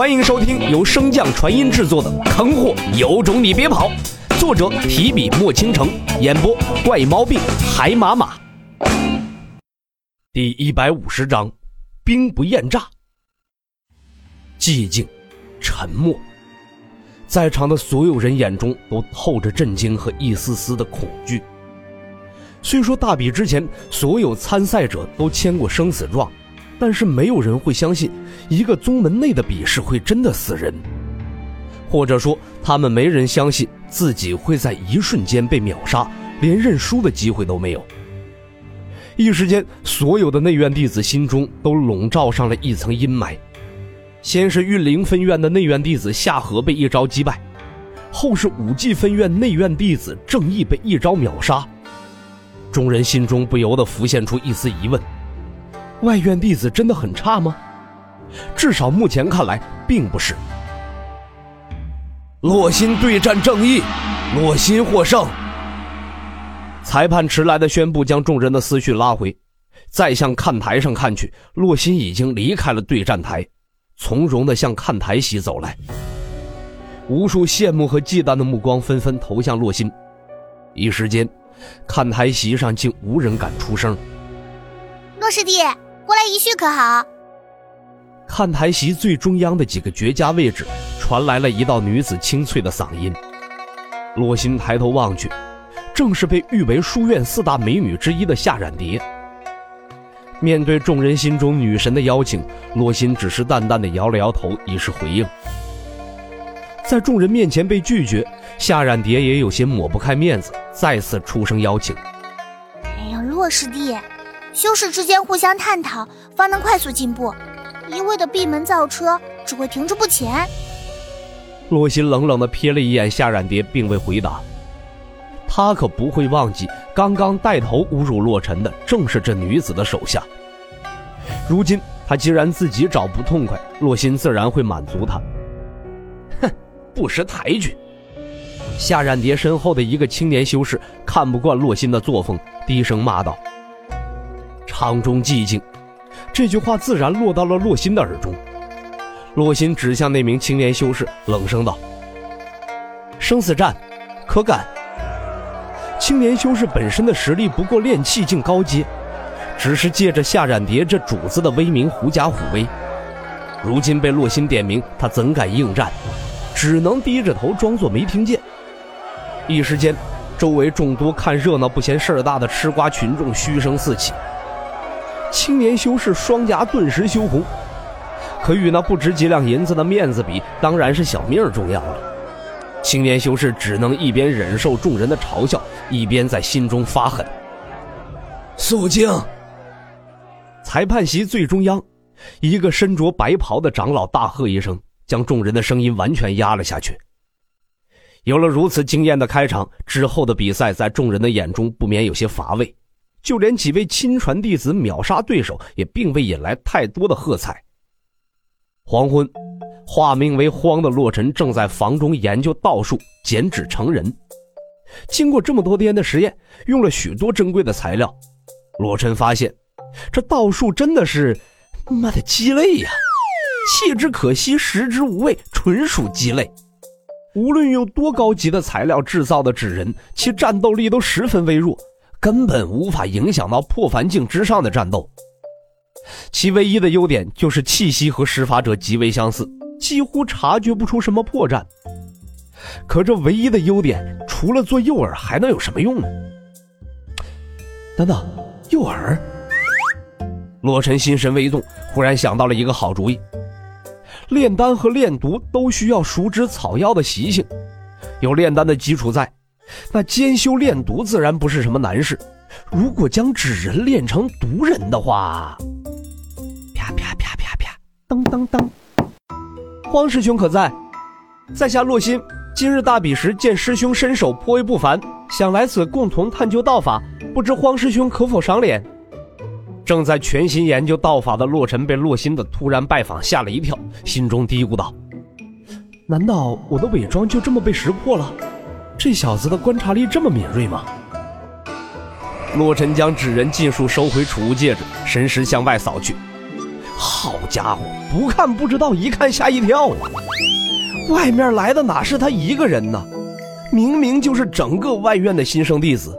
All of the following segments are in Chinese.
欢迎收听由升降传音制作的《坑货有种你别跑》，作者提笔墨倾城，演播怪毛病海马马。第一百五十章，兵不厌诈。寂静，沉默，在场的所有人眼中都透着震惊和一丝丝的恐惧。虽说大比之前所有参赛者都签过生死状。但是没有人会相信，一个宗门内的比试会真的死人，或者说他们没人相信自己会在一瞬间被秒杀，连认输的机会都没有。一时间，所有的内院弟子心中都笼罩上了一层阴霾。先是玉灵分院的内院弟子夏荷被一招击败，后是武技分院内院弟子正义被一招秒杀，众人心中不由得浮现出一丝疑问。外院弟子真的很差吗？至少目前看来，并不是。洛心对战正义，洛心获胜。裁判迟来的宣布将众人的思绪拉回，再向看台上看去，洛心已经离开了对战台，从容的向看台席走来。无数羡慕和忌惮的目光纷纷投向洛心，一时间，看台席上竟无人敢出声。洛师弟。过来一叙可好？看台席最中央的几个绝佳位置，传来了一道女子清脆的嗓音。洛心抬头望去，正是被誉为书院四大美女之一的夏冉蝶。面对众人心中女神的邀请，洛心只是淡淡的摇了摇头，以示回应。在众人面前被拒绝，夏冉蝶也有些抹不开面子，再次出声邀请：“哎呀，洛师弟。”修士之间互相探讨，方能快速进步。一味的闭门造车，只会停滞不前。洛心冷冷地瞥了一眼夏冉蝶，并未回答。他可不会忘记，刚刚带头侮辱洛尘的正是这女子的手下。如今他既然自己找不痛快，洛心自然会满足他。哼，不识抬举！夏冉蝶身后的一个青年修士看不惯洛心的作风，低声骂道。堂中寂静，这句话自然落到了洛心的耳中。洛心指向那名青年修士，冷声道：“生死战，可敢？”青年修士本身的实力不过炼气境高阶，只是借着夏冉蝶这主子的威名狐假虎威。如今被洛心点名，他怎敢应战？只能低着头装作没听见。一时间，周围众多看热闹不嫌事儿大的吃瓜群众嘘声四起。青年修士双颊顿时羞红，可与那不值几两银子的面子比，当然是小命重要了。青年修士只能一边忍受众人的嘲笑，一边在心中发狠。肃静！裁判席最中央，一个身着白袍的长老大喝一声，将众人的声音完全压了下去。有了如此惊艳的开场，之后的比赛在众人的眼中不免有些乏味。就连几位亲传弟子秒杀对手，也并未引来太多的喝彩。黄昏，化名为荒的洛尘正在房中研究道术，减脂成人。经过这么多天的实验，用了许多珍贵的材料，洛尘发现，这道术真的是妈的鸡肋呀！弃之可惜，食之无味，纯属鸡肋。无论用多高级的材料制造的纸人，其战斗力都十分微弱。根本无法影响到破凡境之上的战斗。其唯一的优点就是气息和施法者极为相似，几乎察觉不出什么破绽。可这唯一的优点，除了做诱饵，还能有什么用呢？等等，诱饵！洛尘心神微动，忽然想到了一个好主意。炼丹和炼毒都需要熟知草药的习性，有炼丹的基础在。那兼修炼毒自然不是什么难事。如果将纸人炼成毒人的话，啪啪啪啪啪，当当当。荒师兄可在？在下洛心，今日大比时见师兄身手颇为不凡，想来此共同探究道法，不知荒师兄可否赏脸？正在全心研究道法的洛尘被洛心的突然拜访吓了一跳，心中嘀咕道：“难道我的伪装就这么被识破了？”这小子的观察力这么敏锐吗？洛尘将纸人尽数收回储物戒指，神识向外扫去，好家伙，不看不知道，一看吓一跳啊！外面来的哪是他一个人呢？明明就是整个外院的新生弟子。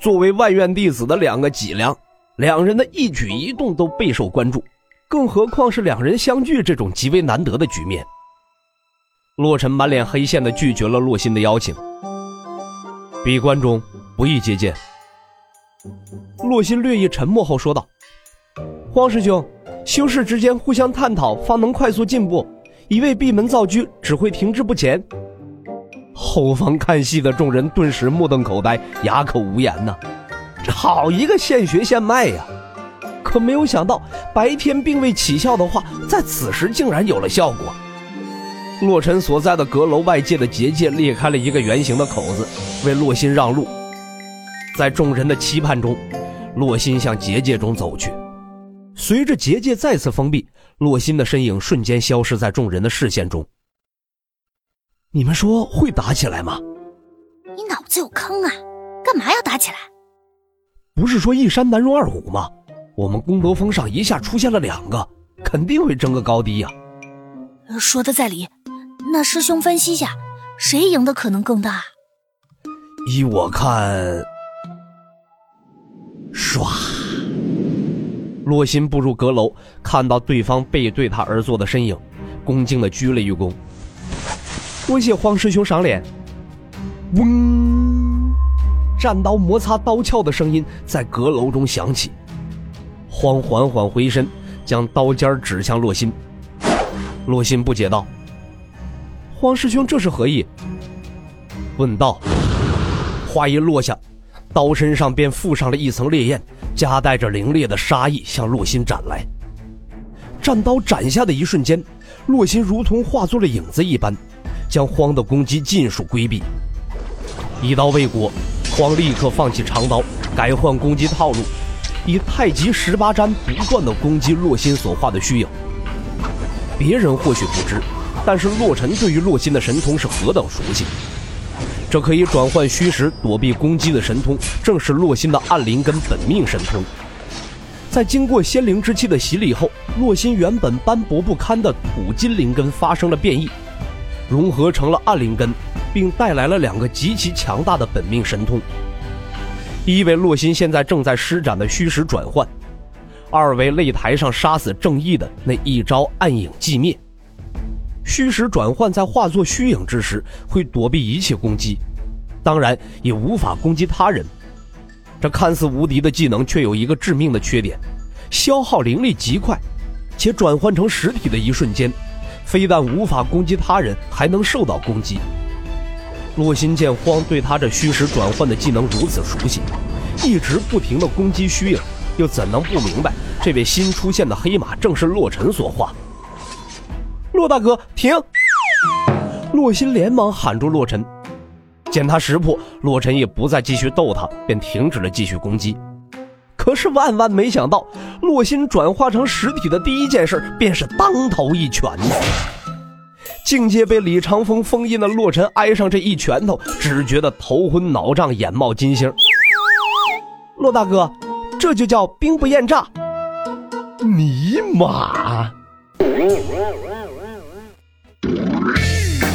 作为外院弟子的两个脊梁，两人的一举一动都备受关注，更何况是两人相聚这种极为难得的局面。洛尘满脸黑线的拒绝了洛心的邀请。闭关中不宜接见。洛心略一沉默后说道：“荒师兄，修士之间互相探讨，方能快速进步。一味闭门造车，只会停滞不前。”后方看戏的众人顿时目瞪口呆，哑口无言呐。这好一个现学现卖呀！可没有想到，白天并未起效的话，在此时竟然有了效果。洛尘所在的阁楼外界的结界裂开了一个圆形的口子，为洛心让路。在众人的期盼中，洛心向结界中走去。随着结界再次封闭，洛心的身影瞬间消失在众人的视线中。你们说会打起来吗？你脑子有坑啊！干嘛要打起来？不是说一山难容二虎吗？我们功德峰上一下出现了两个，肯定会争个高低呀。说的在理，那师兄分析下，谁赢的可能更大？依我看，唰，洛心步入阁楼，看到对方背对他而坐的身影，恭敬的鞠了一躬。多谢荒师兄赏脸。嗡，战刀摩擦刀鞘的声音在阁楼中响起。荒缓缓回身，将刀尖指向洛心。洛心不解道：“荒师兄这是何意？”问道。话一落下，刀身上便附上了一层烈焰，夹带着凌冽的杀意向洛心斩来。战刀斩下的一瞬间，洛心如同化作了影子一般。将荒的攻击尽数规避，一刀未果，荒立刻放弃长刀，改换攻击套路，以太极十八斩不断的攻击洛心所化的虚影。别人或许不知，但是洛尘对于洛心的神通是何等熟悉。这可以转换虚实、躲避攻击的神通，正是洛心的暗灵根本命神通。在经过仙灵之气的洗礼后，洛心原本斑驳不堪的土金灵根发生了变异。融合成了暗灵根，并带来了两个极其强大的本命神通。一为洛心现在正在施展的虚实转换，二为擂台上杀死正义的那一招暗影寂灭。虚实转换在化作虚影之时，会躲避一切攻击，当然也无法攻击他人。这看似无敌的技能，却有一个致命的缺点：消耗灵力极快，且转换成实体的一瞬间。非但无法攻击他人，还能受到攻击。洛心见荒对他这虚实转换的技能如此熟悉，一直不停的攻击虚影，又怎能不明白这位新出现的黑马正是洛尘所化？洛大哥，停！洛心连忙喊住洛尘，见他识破，洛尘也不再继续逗他，便停止了继续攻击。可是万万没想到，洛心转化成实体的第一件事便是当头一拳。境界被李长风封印的洛尘挨上这一拳头，只觉得头昏脑胀，眼冒金星。洛大哥，这就叫兵不厌诈。尼玛！